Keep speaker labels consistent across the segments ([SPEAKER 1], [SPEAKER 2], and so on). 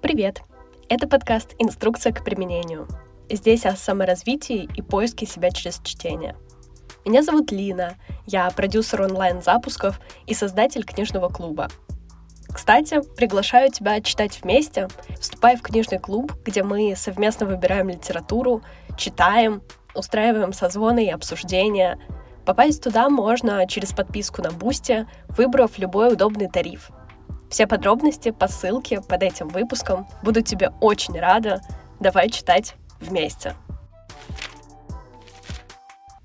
[SPEAKER 1] Привет! Это подкаст «Инструкция к применению». Здесь о саморазвитии и поиске себя через чтение. Меня зовут Лина, я продюсер онлайн-запусков и создатель книжного клуба. Кстати, приглашаю тебя читать вместе. Вступай в книжный клуб, где мы совместно выбираем литературу, читаем, устраиваем созвоны и обсуждения. Попасть туда можно через подписку на Boosty, выбрав любой удобный тариф – все подробности по ссылке под этим выпуском. Буду тебе очень рада. Давай читать вместе.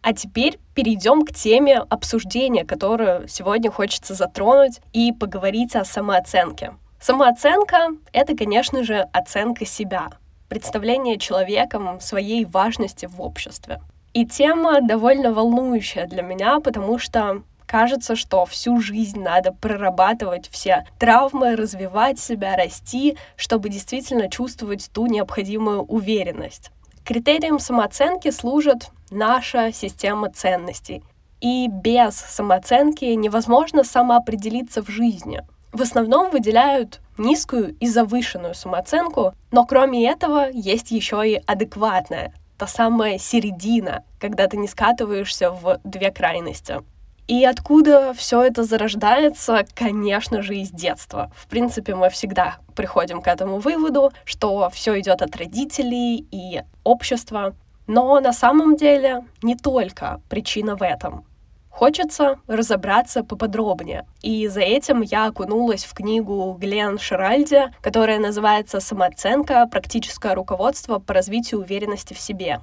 [SPEAKER 1] А теперь перейдем к теме обсуждения, которую сегодня хочется затронуть и поговорить о самооценке. Самооценка — это, конечно же, оценка себя, представление человеком своей важности в обществе. И тема довольно волнующая для меня, потому что кажется, что всю жизнь надо прорабатывать все травмы, развивать себя, расти, чтобы действительно чувствовать ту необходимую уверенность. Критерием самооценки служит наша система ценностей. И без самооценки невозможно самоопределиться в жизни. В основном выделяют низкую и завышенную самооценку, но кроме этого есть еще и адекватная, та самая середина, когда ты не скатываешься в две крайности. И откуда все это зарождается, конечно же, из детства. В принципе, мы всегда приходим к этому выводу, что все идет от родителей и общества. Но на самом деле не только причина в этом. Хочется разобраться поподробнее. И за этим я окунулась в книгу Глен Ширальди, которая называется «Самооценка. Практическое руководство по развитию уверенности в себе».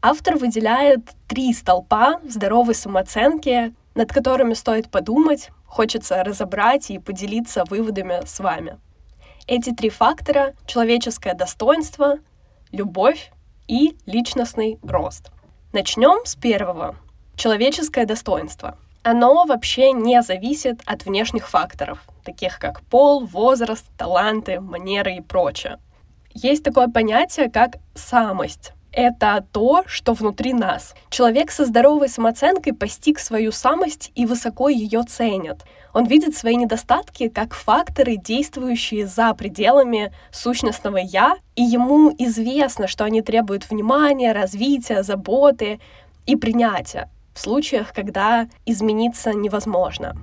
[SPEAKER 1] Автор выделяет три столпа здоровой самооценки, над которыми стоит подумать, хочется разобрать и поделиться выводами с вами. Эти три фактора — человеческое достоинство, любовь и личностный рост. Начнем с первого. Человеческое достоинство. Оно вообще не зависит от внешних факторов, таких как пол, возраст, таланты, манеры и прочее. Есть такое понятие, как самость это то, что внутри нас. Человек со здоровой самооценкой постиг свою самость и высоко ее ценит. Он видит свои недостатки как факторы, действующие за пределами сущностного «я», и ему известно, что они требуют внимания, развития, заботы и принятия в случаях, когда измениться невозможно.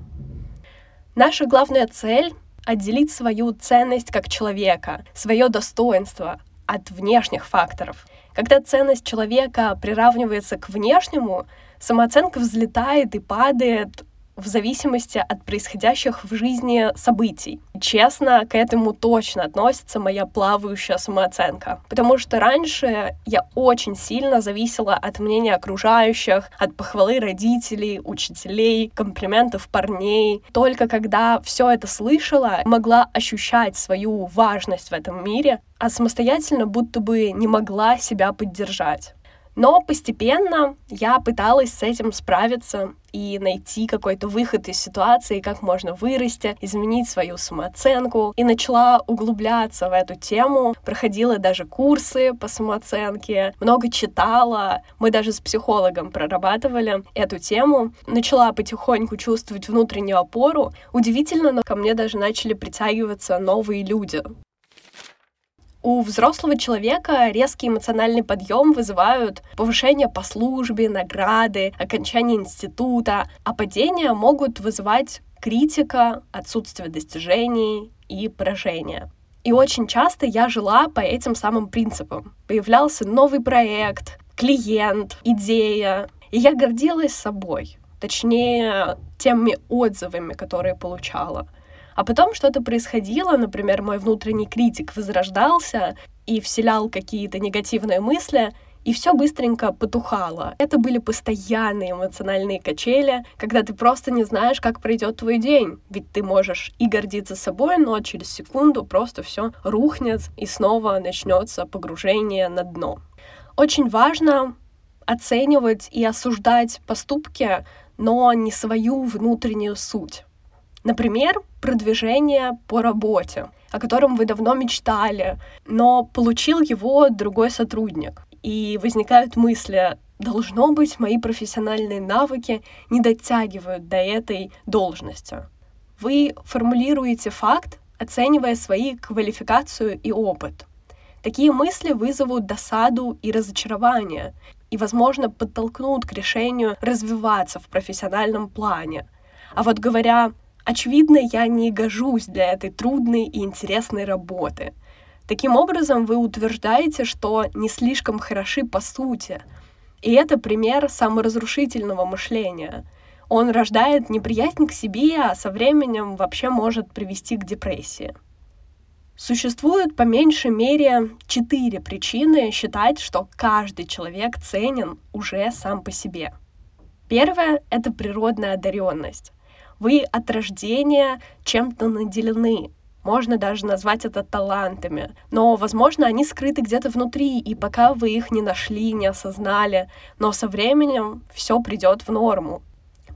[SPEAKER 1] Наша главная цель — отделить свою ценность как человека, свое достоинство от внешних факторов — когда ценность человека приравнивается к внешнему, самооценка взлетает и падает в зависимости от происходящих в жизни событий. Честно, к этому точно относится моя плавающая самооценка. Потому что раньше я очень сильно зависела от мнения окружающих, от похвалы родителей, учителей, комплиментов парней. Только когда все это слышала, могла ощущать свою важность в этом мире, а самостоятельно будто бы не могла себя поддержать. Но постепенно я пыталась с этим справиться и найти какой-то выход из ситуации, как можно вырасти, изменить свою самооценку. И начала углубляться в эту тему, проходила даже курсы по самооценке, много читала. Мы даже с психологом прорабатывали эту тему. Начала потихоньку чувствовать внутреннюю опору. Удивительно, но ко мне даже начали притягиваться новые люди. У взрослого человека резкий эмоциональный подъем вызывают повышение по службе, награды, окончание института, а падения могут вызывать критика, отсутствие достижений и поражение. И очень часто я жила по этим самым принципам. Появлялся новый проект, клиент, идея, и я гордилась собой, точнее, теми отзывами, которые получала. А потом что-то происходило, например, мой внутренний критик возрождался и вселял какие-то негативные мысли, и все быстренько потухало. Это были постоянные эмоциональные качели, когда ты просто не знаешь, как пройдет твой день. Ведь ты можешь и гордиться собой, но через секунду просто все рухнет, и снова начнется погружение на дно. Очень важно оценивать и осуждать поступки, но не свою внутреннюю суть. Например, продвижение по работе, о котором вы давно мечтали, но получил его другой сотрудник. И возникают мысли, должно быть, мои профессиональные навыки не дотягивают до этой должности. Вы формулируете факт, оценивая свои квалификацию и опыт. Такие мысли вызовут досаду и разочарование, и, возможно, подтолкнут к решению развиваться в профессиональном плане. А вот говоря, очевидно, я не гожусь для этой трудной и интересной работы. Таким образом, вы утверждаете, что не слишком хороши по сути. И это пример саморазрушительного мышления. Он рождает неприязнь к себе, а со временем вообще может привести к депрессии. Существует по меньшей мере четыре причины считать, что каждый человек ценен уже сам по себе. Первое — это природная одаренность. Вы от рождения чем-то наделены. Можно даже назвать это талантами. Но, возможно, они скрыты где-то внутри, и пока вы их не нашли, не осознали, но со временем все придет в норму.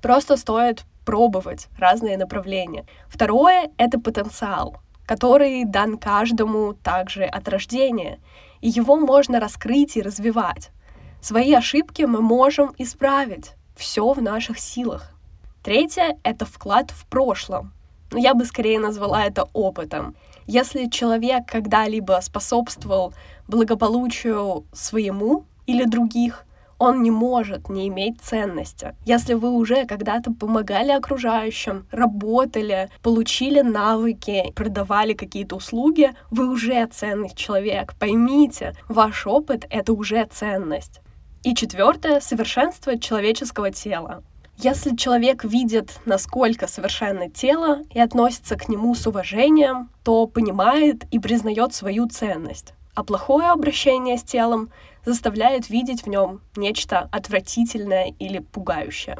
[SPEAKER 1] Просто стоит пробовать разные направления. Второе — это потенциал который дан каждому также от рождения, и его можно раскрыть и развивать. Свои ошибки мы можем исправить. Все в наших силах. Третье — это вклад в прошлом. Но я бы скорее назвала это опытом. Если человек когда-либо способствовал благополучию своему или других, он не может не иметь ценности. Если вы уже когда-то помогали окружающим, работали, получили навыки, продавали какие-то услуги, вы уже ценный человек. Поймите, ваш опыт — это уже ценность. И четвертое — совершенство человеческого тела. Если человек видит, насколько совершенно тело и относится к нему с уважением, то понимает и признает свою ценность. А плохое обращение с телом заставляет видеть в нем нечто отвратительное или пугающее.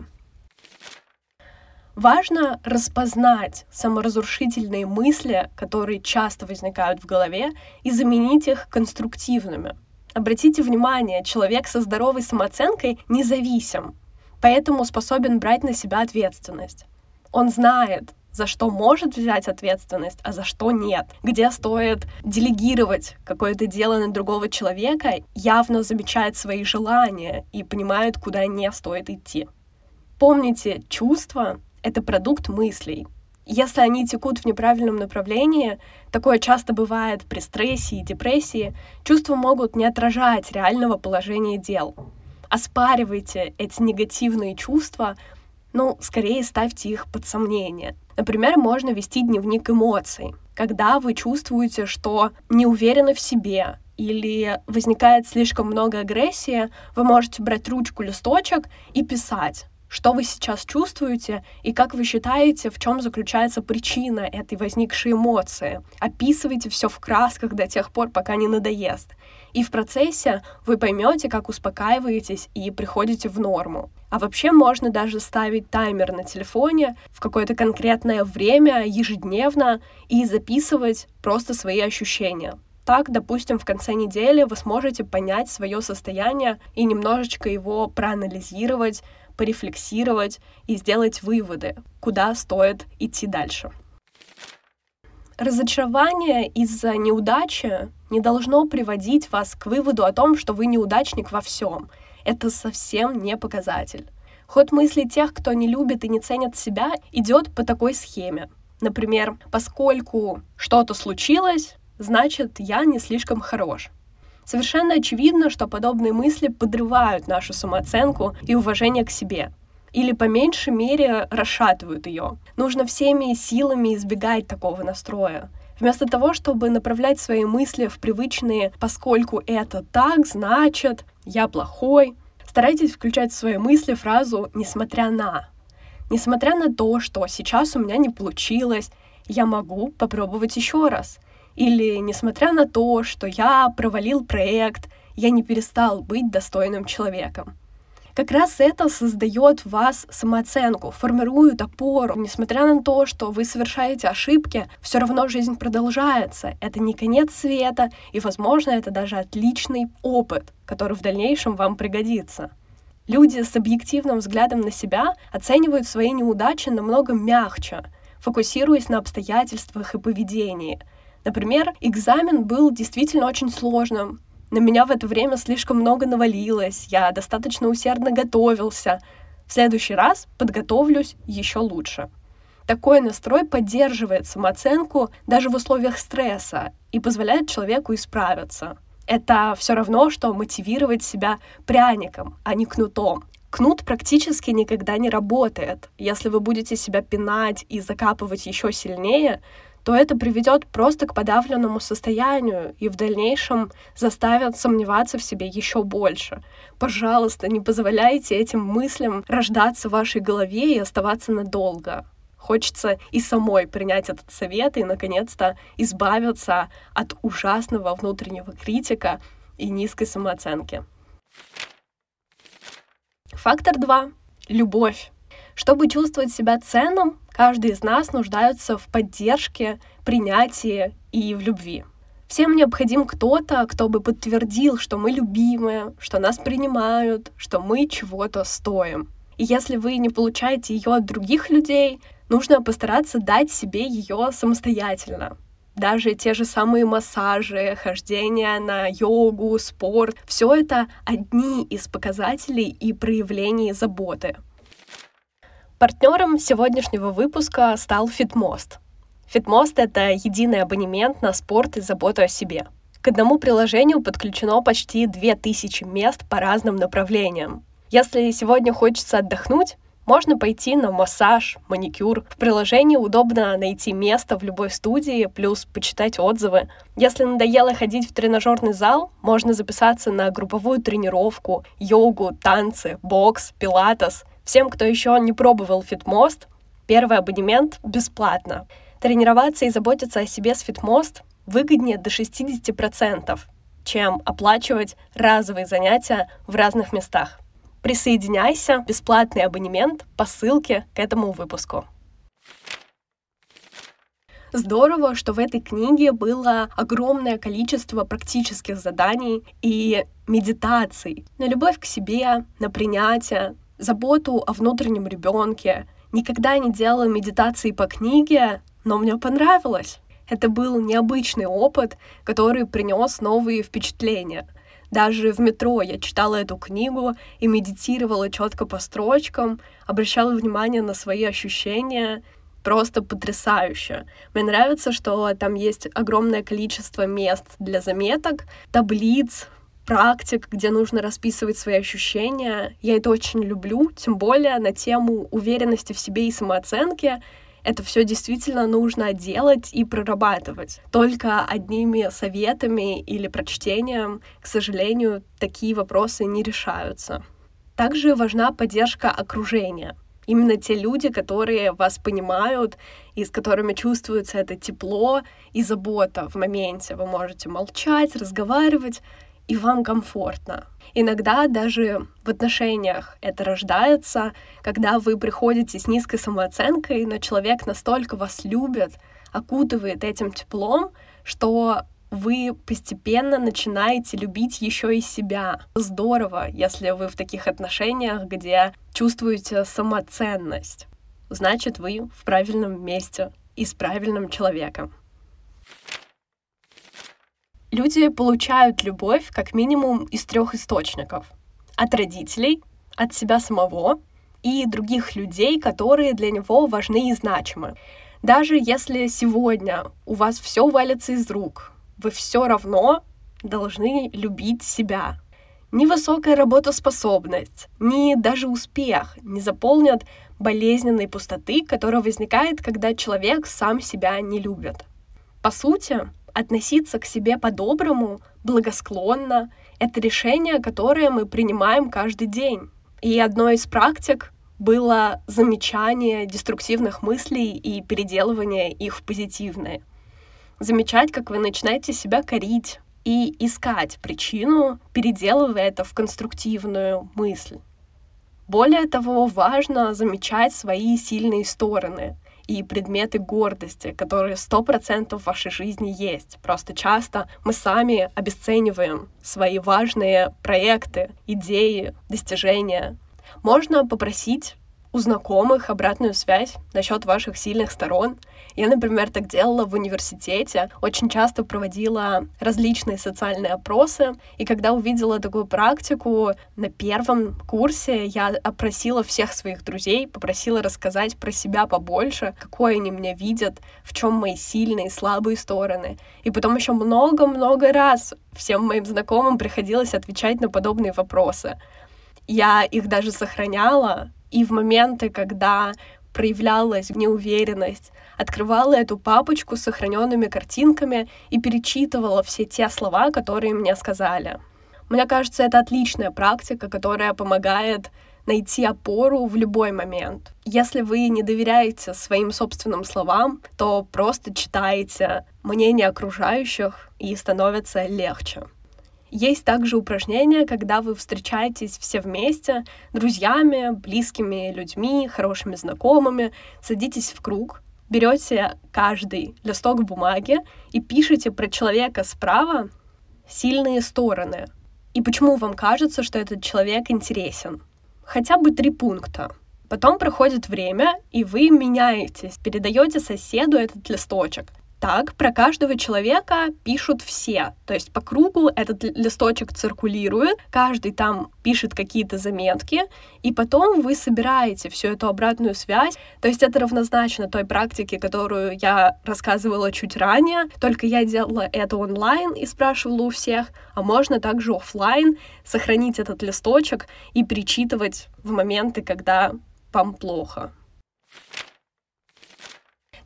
[SPEAKER 1] Важно распознать саморазрушительные мысли, которые часто возникают в голове, и заменить их конструктивными. Обратите внимание, человек со здоровой самооценкой независим, поэтому способен брать на себя ответственность. Он знает, за что может взять ответственность, а за что нет, где стоит делегировать какое-то дело на другого человека, явно замечает свои желания и понимает, куда не стоит идти. Помните, чувства — это продукт мыслей. Если они текут в неправильном направлении, такое часто бывает при стрессе и депрессии, чувства могут не отражать реального положения дел. Оспаривайте эти негативные чувства, ну, скорее ставьте их под сомнение. Например, можно вести дневник эмоций, когда вы чувствуете, что не уверены в себе, или возникает слишком много агрессии, вы можете брать ручку, листочек и писать, что вы сейчас чувствуете и как вы считаете, в чем заключается причина этой возникшей эмоции. Описывайте все в красках до тех пор, пока не надоест. И в процессе вы поймете, как успокаиваетесь и приходите в норму. А вообще можно даже ставить таймер на телефоне в какое-то конкретное время, ежедневно, и записывать просто свои ощущения. Так, допустим, в конце недели вы сможете понять свое состояние и немножечко его проанализировать, порефлексировать и сделать выводы, куда стоит идти дальше. Разочарование из-за неудачи не должно приводить вас к выводу о том, что вы неудачник во всем. Это совсем не показатель. Ход мысли тех, кто не любит и не ценит себя, идет по такой схеме. Например, поскольку что-то случилось, значит, я не слишком хорош. Совершенно очевидно, что подобные мысли подрывают нашу самооценку и уважение к себе или по меньшей мере расшатывают ее. Нужно всеми силами избегать такого настроя. Вместо того, чтобы направлять свои мысли в привычные «поскольку это так, значит, я плохой», старайтесь включать в свои мысли фразу «несмотря на». Несмотря на то, что сейчас у меня не получилось, я могу попробовать еще раз. Или несмотря на то, что я провалил проект, я не перестал быть достойным человеком. Как раз это создает в вас самооценку, формирует опору. Несмотря на то, что вы совершаете ошибки, все равно жизнь продолжается. Это не конец света, и, возможно, это даже отличный опыт, который в дальнейшем вам пригодится. Люди с объективным взглядом на себя оценивают свои неудачи намного мягче, фокусируясь на обстоятельствах и поведении. Например, экзамен был действительно очень сложным, на меня в это время слишком много навалилось, я достаточно усердно готовился. В следующий раз подготовлюсь еще лучше. Такой настрой поддерживает самооценку даже в условиях стресса и позволяет человеку исправиться. Это все равно, что мотивировать себя пряником, а не кнутом. Кнут практически никогда не работает. Если вы будете себя пинать и закапывать еще сильнее, то это приведет просто к подавленному состоянию и в дальнейшем заставит сомневаться в себе еще больше. Пожалуйста, не позволяйте этим мыслям рождаться в вашей голове и оставаться надолго. Хочется и самой принять этот совет и, наконец-то, избавиться от ужасного внутреннего критика и низкой самооценки. Фактор 2. Любовь. Чтобы чувствовать себя ценным, каждый из нас нуждается в поддержке, принятии и в любви. Всем необходим кто-то, кто бы подтвердил, что мы любимые, что нас принимают, что мы чего-то стоим. И если вы не получаете ее от других людей, нужно постараться дать себе ее самостоятельно. Даже те же самые массажи, хождение на йогу, спорт, все это одни из показателей и проявлений заботы. Партнером сегодняшнего выпуска стал Фитмост. Фитмост — это единый абонемент на спорт и заботу о себе. К одному приложению подключено почти 2000 мест по разным направлениям. Если сегодня хочется отдохнуть, можно пойти на массаж, маникюр. В приложении удобно найти место в любой студии, плюс почитать отзывы. Если надоело ходить в тренажерный зал, можно записаться на групповую тренировку, йогу, танцы, бокс, пилатес. Всем, кто еще не пробовал Фитмост, первый абонемент бесплатно. Тренироваться и заботиться о себе с Фитмост выгоднее до 60%, чем оплачивать разовые занятия в разных местах. Присоединяйся, бесплатный абонемент по ссылке к этому выпуску. Здорово, что в этой книге было огромное количество практических заданий и медитаций на любовь к себе, на принятие, заботу о внутреннем ребенке. Никогда не делала медитации по книге, но мне понравилось. Это был необычный опыт, который принес новые впечатления — даже в метро я читала эту книгу и медитировала четко по строчкам, обращала внимание на свои ощущения. Просто потрясающе. Мне нравится, что там есть огромное количество мест для заметок, таблиц, практик, где нужно расписывать свои ощущения. Я это очень люблю, тем более на тему уверенности в себе и самооценки это все действительно нужно делать и прорабатывать. Только одними советами или прочтением, к сожалению, такие вопросы не решаются. Также важна поддержка окружения. Именно те люди, которые вас понимают и с которыми чувствуется это тепло и забота в моменте. Вы можете молчать, разговаривать, и вам комфортно. Иногда даже в отношениях это рождается, когда вы приходите с низкой самооценкой, но человек настолько вас любит, окутывает этим теплом, что вы постепенно начинаете любить еще и себя. Здорово, если вы в таких отношениях, где чувствуете самоценность. Значит, вы в правильном месте и с правильным человеком. Люди получают любовь как минимум из трех источников. От родителей, от себя самого и других людей, которые для него важны и значимы. Даже если сегодня у вас все валится из рук, вы все равно должны любить себя. Ни высокая работоспособность, ни даже успех не заполнят болезненной пустоты, которая возникает, когда человек сам себя не любит. По сути, относиться к себе по-доброму, благосклонно — это решение, которое мы принимаем каждый день. И одной из практик было замечание деструктивных мыслей и переделывание их в позитивные. Замечать, как вы начинаете себя корить, и искать причину, переделывая это в конструктивную мысль. Более того, важно замечать свои сильные стороны — и предметы гордости, которые сто процентов в вашей жизни есть. Просто часто мы сами обесцениваем свои важные проекты, идеи, достижения. Можно попросить у знакомых обратную связь насчет ваших сильных сторон. Я, например, так делала в университете, очень часто проводила различные социальные опросы, и когда увидела такую практику на первом курсе, я опросила всех своих друзей, попросила рассказать про себя побольше, какой они меня видят, в чем мои сильные и слабые стороны. И потом еще много-много раз всем моим знакомым приходилось отвечать на подобные вопросы. Я их даже сохраняла, и в моменты, когда проявлялась неуверенность, открывала эту папочку с сохраненными картинками и перечитывала все те слова, которые мне сказали. Мне кажется, это отличная практика, которая помогает найти опору в любой момент. Если вы не доверяете своим собственным словам, то просто читаете мнение окружающих и становится легче. Есть также упражнения, когда вы встречаетесь все вместе, друзьями, близкими людьми, хорошими знакомыми, садитесь в круг, берете каждый листок бумаги и пишете про человека справа сильные стороны. И почему вам кажется, что этот человек интересен. Хотя бы три пункта. Потом проходит время, и вы меняетесь, передаете соседу этот листочек. Так, про каждого человека пишут все. То есть по кругу этот листочек циркулирует, каждый там пишет какие-то заметки, и потом вы собираете всю эту обратную связь. То есть это равнозначно той практике, которую я рассказывала чуть ранее, только я делала это онлайн и спрашивала у всех, а можно также офлайн сохранить этот листочек и перечитывать в моменты, когда вам плохо.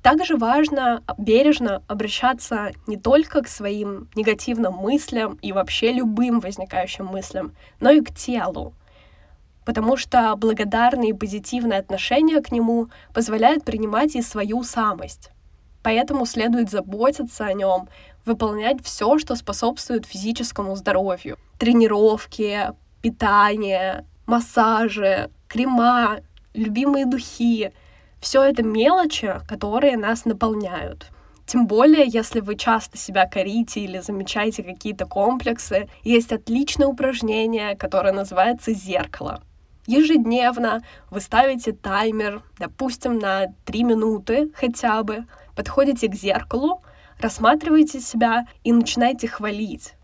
[SPEAKER 1] Также важно бережно обращаться не только к своим негативным мыслям и вообще любым возникающим мыслям, но и к телу, потому что благодарные и позитивные отношения к нему позволяют принимать и свою самость. Поэтому следует заботиться о нем, выполнять все, что способствует физическому здоровью. Тренировки, питание, массажи, крема, любимые духи — все это мелочи, которые нас наполняют. Тем более, если вы часто себя корите или замечаете какие-то комплексы, есть отличное упражнение, которое называется «зеркало». Ежедневно вы ставите таймер, допустим, на 3 минуты хотя бы, подходите к зеркалу, рассматриваете себя и начинаете хвалить.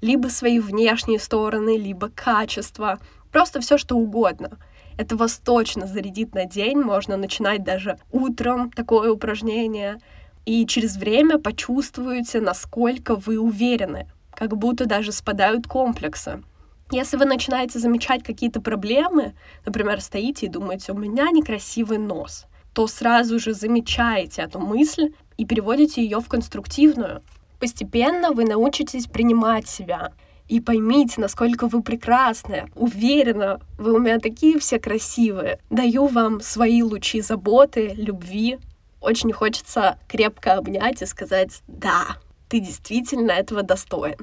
[SPEAKER 1] Либо свои внешние стороны, либо качество, просто все что угодно. Это вас точно зарядит на день, можно начинать даже утром такое упражнение, и через время почувствуете, насколько вы уверены, как будто даже спадают комплексы. Если вы начинаете замечать какие-то проблемы, например, стоите и думаете, у меня некрасивый нос, то сразу же замечаете эту мысль и переводите ее в конструктивную. Постепенно вы научитесь принимать себя, и поймите, насколько вы прекрасны. Уверена, вы у меня такие все красивые. Даю вам свои лучи заботы, любви. Очень хочется крепко обнять и сказать «Да, ты действительно этого достоин».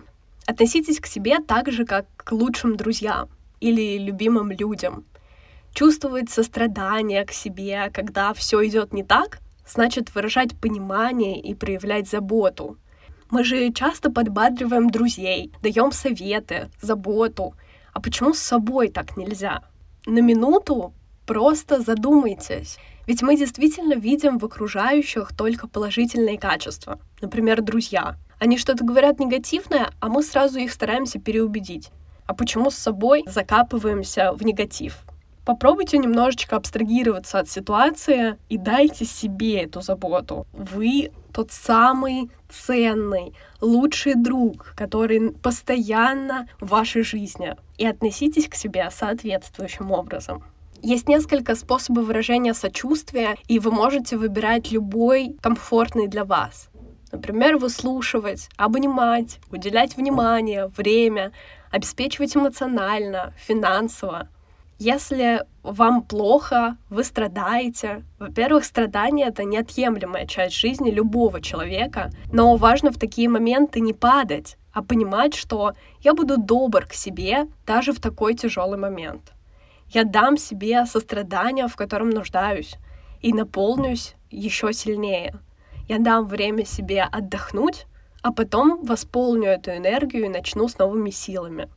[SPEAKER 1] Относитесь к себе так же, как к лучшим друзьям или любимым людям. Чувствовать сострадание к себе, когда все идет не так, значит выражать понимание и проявлять заботу. Мы же часто подбадриваем друзей, даем советы, заботу. А почему с собой так нельзя? На минуту просто задумайтесь. Ведь мы действительно видим в окружающих только положительные качества. Например, друзья. Они что-то говорят негативное, а мы сразу их стараемся переубедить. А почему с собой закапываемся в негатив? Попробуйте немножечко абстрагироваться от ситуации и дайте себе эту заботу. Вы тот самый ценный, лучший друг, который постоянно в вашей жизни. И относитесь к себе соответствующим образом. Есть несколько способов выражения сочувствия, и вы можете выбирать любой комфортный для вас. Например, выслушивать, обнимать, уделять внимание, время, обеспечивать эмоционально, финансово. Если вам плохо, вы страдаете. Во-первых, страдание — это неотъемлемая часть жизни любого человека, но важно в такие моменты не падать, а понимать, что я буду добр к себе даже в такой тяжелый момент. Я дам себе сострадание, в котором нуждаюсь, и наполнюсь еще сильнее. Я дам время себе отдохнуть, а потом восполню эту энергию и начну с новыми силами.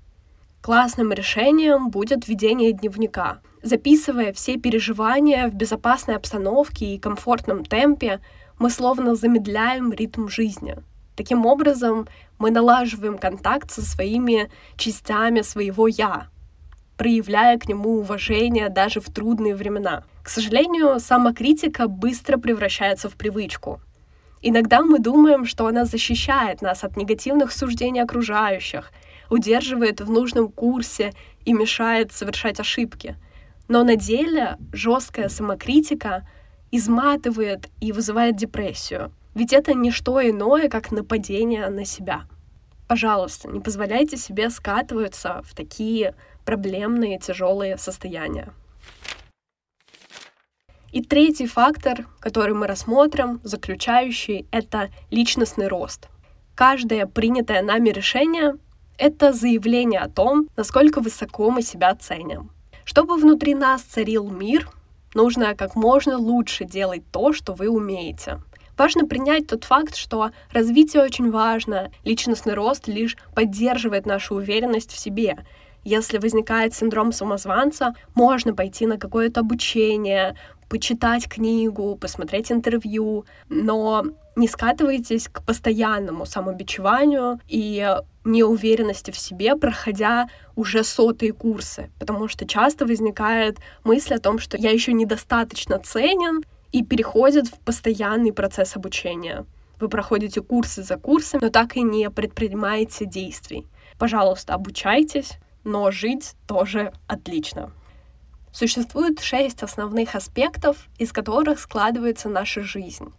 [SPEAKER 1] Классным решением будет ведение дневника. Записывая все переживания в безопасной обстановке и комфортном темпе, мы словно замедляем ритм жизни. Таким образом, мы налаживаем контакт со своими частями своего «я», проявляя к нему уважение даже в трудные времена. К сожалению, самокритика быстро превращается в привычку. Иногда мы думаем, что она защищает нас от негативных суждений окружающих, удерживает в нужном курсе и мешает совершать ошибки. Но на деле жесткая самокритика изматывает и вызывает депрессию. Ведь это не что иное, как нападение на себя. Пожалуйста, не позволяйте себе скатываться в такие проблемные, тяжелые состояния. И третий фактор, который мы рассмотрим, заключающий, это личностный рост. Каждое принятое нами решение — это заявление о том, насколько высоко мы себя ценим. Чтобы внутри нас царил мир, нужно как можно лучше делать то, что вы умеете. Важно принять тот факт, что развитие очень важно, личностный рост лишь поддерживает нашу уверенность в себе. Если возникает синдром самозванца, можно пойти на какое-то обучение, почитать книгу, посмотреть интервью, но не скатывайтесь к постоянному самобичеванию и неуверенности в себе, проходя уже сотые курсы, потому что часто возникает мысль о том, что я еще недостаточно ценен, и переходит в постоянный процесс обучения. Вы проходите курсы за курсом, но так и не предпринимаете действий. Пожалуйста, обучайтесь, но жить тоже отлично. Существует шесть основных аспектов, из которых складывается наша жизнь.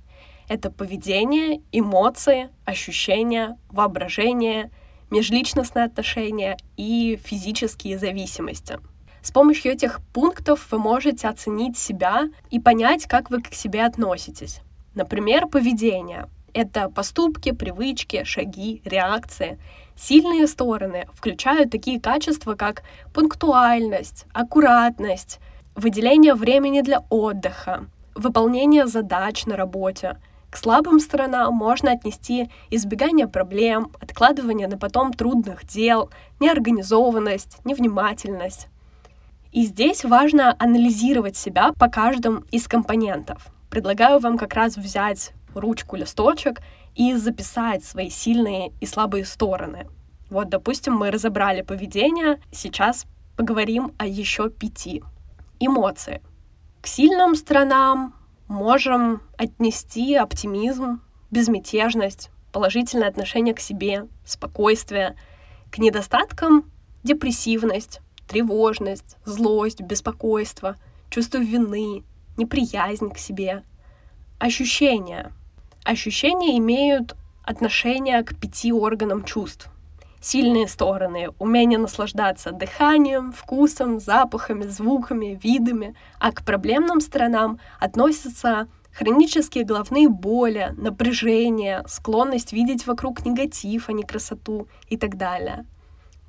[SPEAKER 1] Это поведение, эмоции, ощущения, воображение, межличностные отношения и физические зависимости. С помощью этих пунктов вы можете оценить себя и понять, как вы к себе относитесь. Например, поведение. Это поступки, привычки, шаги, реакции. Сильные стороны включают такие качества, как пунктуальность, аккуратность, выделение времени для отдыха, выполнение задач на работе. К слабым сторонам можно отнести избегание проблем, откладывание на потом трудных дел, неорганизованность, невнимательность. И здесь важно анализировать себя по каждому из компонентов. Предлагаю вам как раз взять ручку, листочек и записать свои сильные и слабые стороны. Вот, допустим, мы разобрали поведение, сейчас поговорим о еще пяти. Эмоции. К сильным сторонам можем отнести оптимизм, безмятежность, положительное отношение к себе, спокойствие. К недостаткам — депрессивность, тревожность, злость, беспокойство, чувство вины, неприязнь к себе. Ощущения. Ощущения имеют отношение к пяти органам чувств. Сильные стороны — умение наслаждаться дыханием, вкусом, запахами, звуками, видами, а к проблемным сторонам относятся хронические головные боли, напряжение, склонность видеть вокруг негатив, а не красоту и так далее.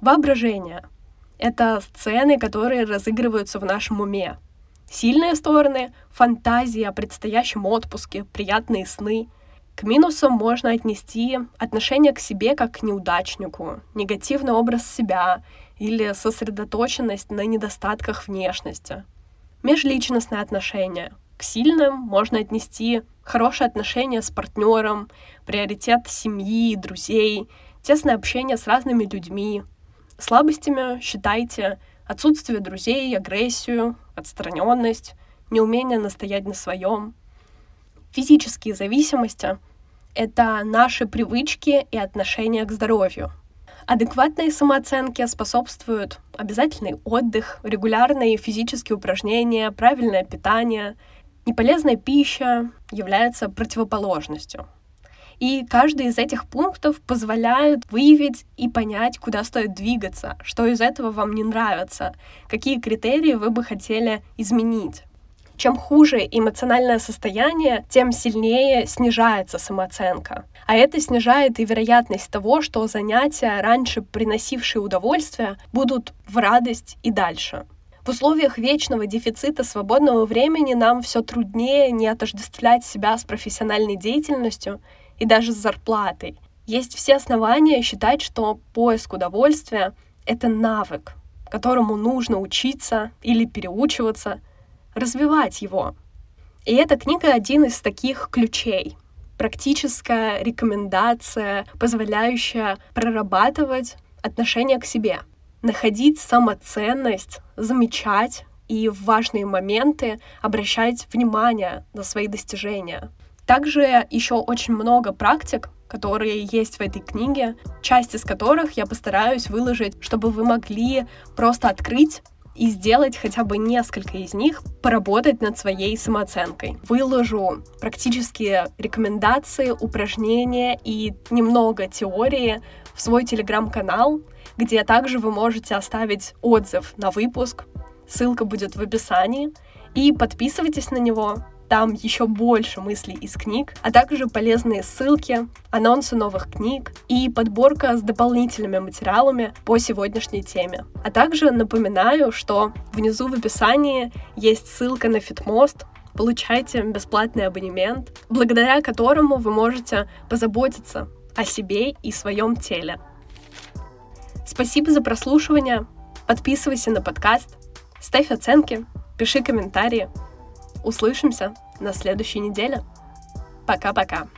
[SPEAKER 1] Воображение — это сцены, которые разыгрываются в нашем уме. Сильные стороны — фантазии о предстоящем отпуске, приятные сны — к минусам можно отнести отношение к себе как к неудачнику, негативный образ себя или сосредоточенность на недостатках внешности. Межличностные отношения. К сильным можно отнести хорошее отношение с партнером, приоритет семьи, друзей, тесное общение с разными людьми. Слабостями считайте отсутствие друзей, агрессию, отстраненность, неумение настоять на своем. Физические зависимости — это наши привычки и отношения к здоровью. Адекватной самооценке способствуют обязательный отдых, регулярные физические упражнения, правильное питание. Неполезная пища является противоположностью. И каждый из этих пунктов позволяет выявить и понять, куда стоит двигаться, что из этого вам не нравится, какие критерии вы бы хотели изменить. Чем хуже эмоциональное состояние, тем сильнее снижается самооценка. А это снижает и вероятность того, что занятия, раньше приносившие удовольствие, будут в радость и дальше. В условиях вечного дефицита свободного времени нам все труднее не отождествлять себя с профессиональной деятельностью и даже с зарплатой. Есть все основания считать, что поиск удовольствия — это навык, которому нужно учиться или переучиваться, развивать его. И эта книга один из таких ключей. Практическая рекомендация, позволяющая прорабатывать отношение к себе, находить самоценность, замечать и в важные моменты обращать внимание на свои достижения. Также еще очень много практик, которые есть в этой книге, часть из которых я постараюсь выложить, чтобы вы могли просто открыть и сделать хотя бы несколько из них, поработать над своей самооценкой. Выложу практические рекомендации, упражнения и немного теории в свой телеграм-канал, где также вы можете оставить отзыв на выпуск. Ссылка будет в описании. И подписывайтесь на него, там еще больше мыслей из книг, а также полезные ссылки, анонсы новых книг и подборка с дополнительными материалами по сегодняшней теме. А также напоминаю, что внизу в описании есть ссылка на Фитмост, получайте бесплатный абонемент, благодаря которому вы можете позаботиться о себе и своем теле. Спасибо за прослушивание. Подписывайся на подкаст, ставь оценки, пиши комментарии. Услышимся на следующей неделе. Пока-пока.